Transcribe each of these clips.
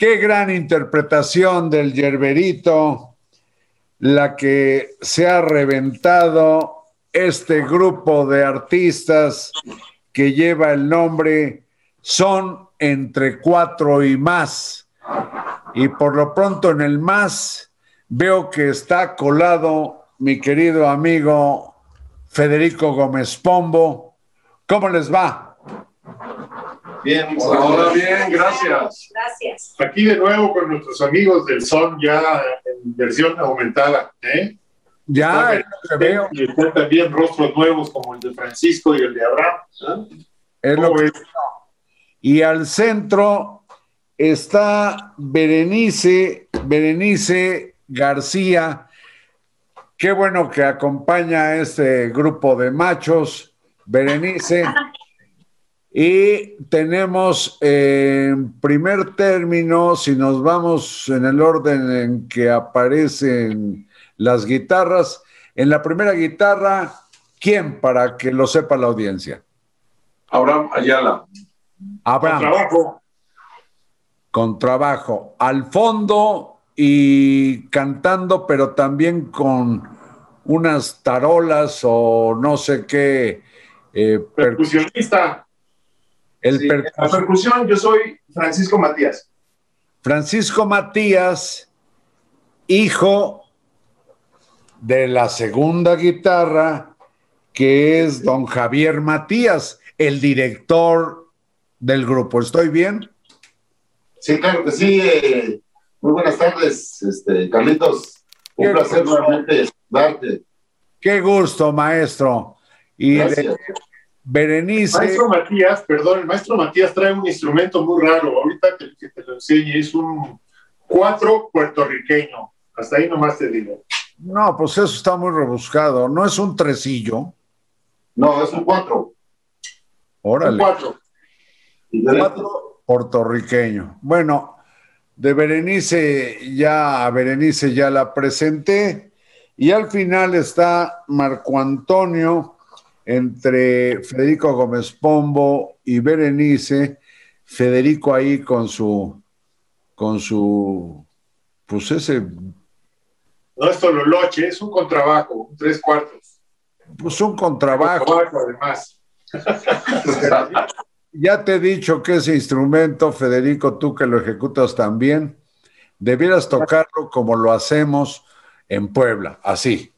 Qué gran interpretación del yerberito, la que se ha reventado este grupo de artistas que lleva el nombre Son entre cuatro y más. Y por lo pronto en el más veo que está colado mi querido amigo Federico Gómez Pombo. ¿Cómo les va? Bien, hola, bien, gracias. Gracias. Aquí de nuevo con nuestros amigos del Son ya en versión aumentada. ¿eh? Ya, es lo que veo. Y están también rostros nuevos como el de Francisco y el de Abraham. ¿eh? Es lo ¿Cómo que-? Y al centro está Berenice, Berenice García. Qué bueno que acompaña a este grupo de machos, Berenice. Y tenemos eh, en primer término, si nos vamos en el orden en que aparecen las guitarras, en la primera guitarra, ¿quién para que lo sepa la audiencia? Abraham Ayala. Abraham. Trabajo. con trabajo al fondo y cantando, pero también con unas tarolas o no sé qué. eh, per- Percusionista. El Sí, per- la percusión, yo soy Francisco Matías. Francisco Matías, hijo de la segunda guitarra, que es don Javier Matías, el director del grupo. ¿Estoy bien? Sí, claro que sí. eh, muy buenas tardes, este, Carlitos. Un Qué placer gusto. nuevamente darte. Qué gusto, maestro. Y de Berenice. Maestro Matías, perdón, el maestro Matías trae un instrumento muy raro. Ahorita que, que te lo enseñe, es un cuatro puertorriqueño. Hasta ahí nomás te digo. No, pues eso está muy rebuscado. No es un tresillo. No, es un cuatro. Un Órale. cuatro. Diferente. Cuatro puertorriqueño. Bueno, de Berenice ya, a Berenice ya la presenté. Y al final está Marco Antonio entre Federico Gómez Pombo y Berenice. Federico ahí con su, con su, pues ese, No es Tololoche, es un contrabajo, un tres cuartos. pues un contrabajo. Contrabajo, además. Ya te he dicho que ese instrumento, Federico, tú que lo ejecutas también, debieras tocarlo como lo hacemos en Puebla, así.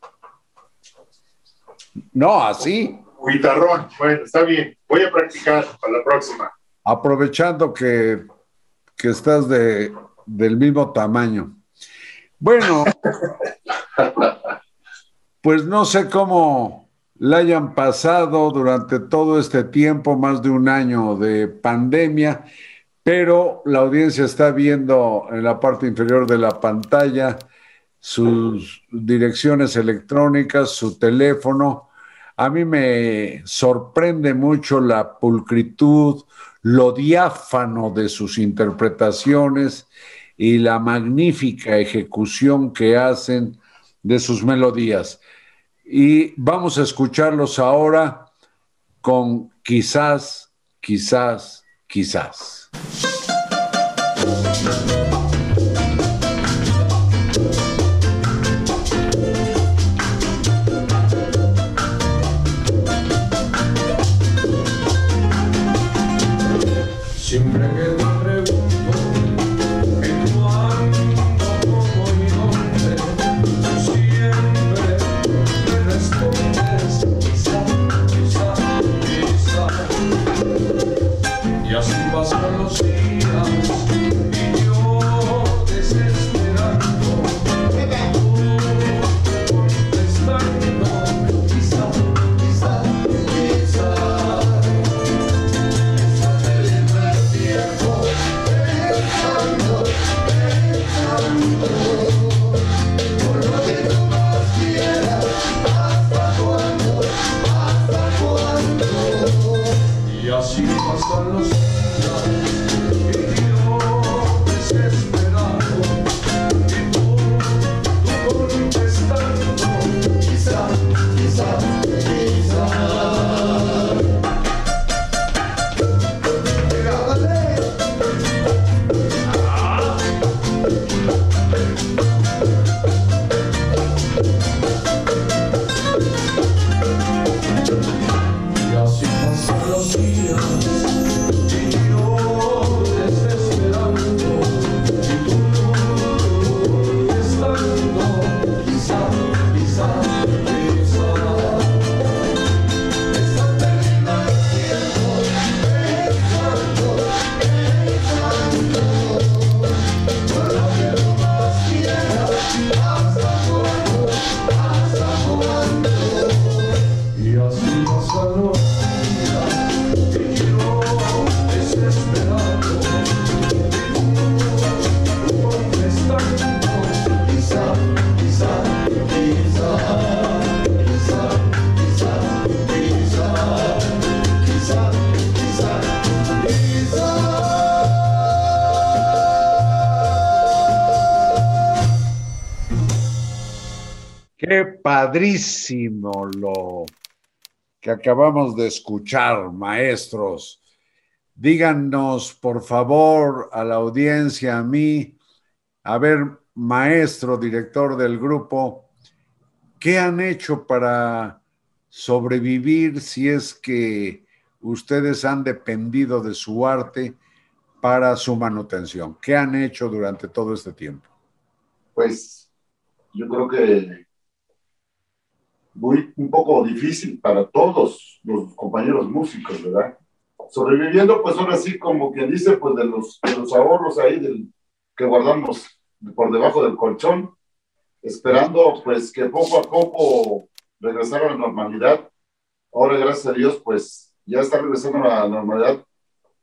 No, así, Guitarrón. Bueno, está bien. Voy a practicar para la próxima. aprovechando que, que estás de, del mismo tamaño. Bueno, pues no sé cómo la hayan pasado durante todo este tiempo, más de un año de pandemia, pero la audiencia está viendo en la parte inferior de la pantalla sus direcciones electrónicas, su teléfono. A mí me sorprende mucho la pulcritud, lo diáfano de sus interpretaciones y la magnífica ejecución que hacen de sus melodías. Y vamos a escucharlos ahora con quizás, quizás, quizás. Padrísimo lo que acabamos de escuchar, maestros. Díganos, por favor, a la audiencia, a mí, a ver, maestro, director del grupo, ¿qué han hecho para sobrevivir si es que ustedes han dependido de su arte para su manutención? ¿Qué han hecho durante todo este tiempo? Pues yo creo que muy, un poco difícil para todos los compañeros músicos, ¿verdad? Sobreviviendo, pues ahora sí, como quien dice, pues de los, de los ahorros ahí del, que guardamos por debajo del colchón, esperando pues que poco a poco regresar a la normalidad. Ahora, gracias a Dios, pues ya está regresando a la normalidad.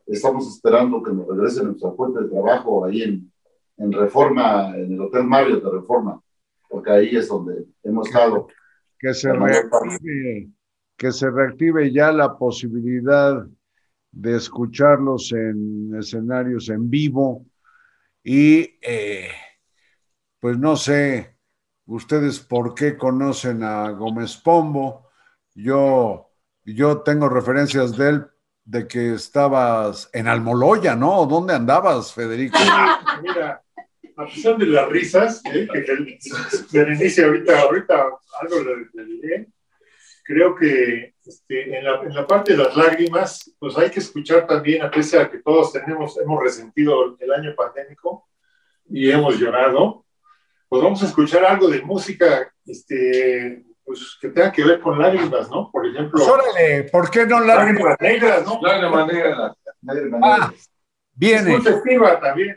Estamos esperando que nos regrese nuestra fuente de trabajo ahí en, en Reforma, en el Hotel Mario de Reforma, porque ahí es donde hemos estado. Que se reactive, que se reactive ya la posibilidad de escucharlos en escenarios en vivo y eh, pues no sé ustedes por qué conocen a Gómez Pombo. Yo, yo tengo referencias de él de que estabas en Almoloya, ¿no? ¿Dónde andabas, Federico? Mira, a pesar de las risas, ¿eh? que, que Berenice ahorita, ahorita algo le, le diré, creo que este, en, la, en la parte de las lágrimas, pues hay que escuchar también, a pesar de que todos tenemos, hemos resentido el año pandémico y hemos llorado, pues vamos a escuchar algo de música este, pues, que tenga que ver con lágrimas, ¿no? Por ejemplo, Pues órale, ¿por qué no lágrimas? lágrimas negras, ¿no? Lágrima negra. Nadie me- Ah, viene. Muy festiva también.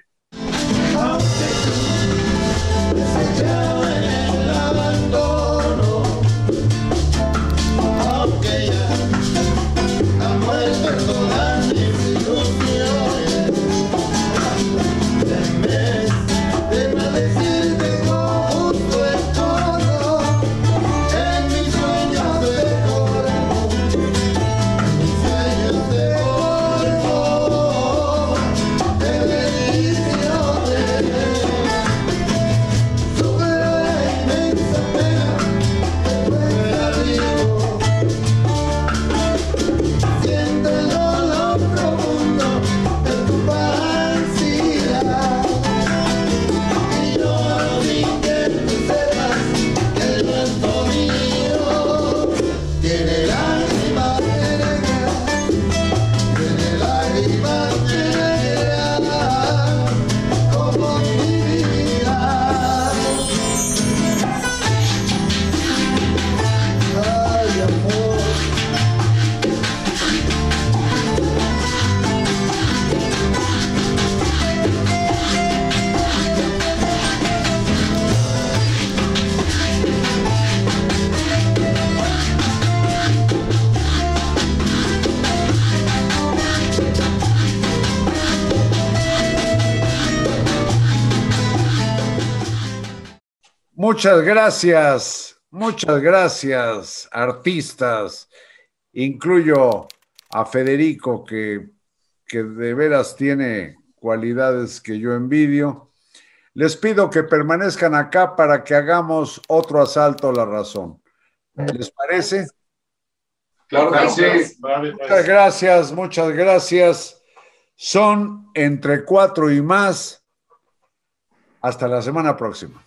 Muchas gracias, muchas gracias, artistas. Incluyo a Federico, que, que de veras tiene cualidades que yo envidio. Les pido que permanezcan acá para que hagamos otro asalto a la razón. ¿Les parece? Claro que sí. Muchas pues. gracias, muchas gracias. Son entre cuatro y más. Hasta la semana próxima.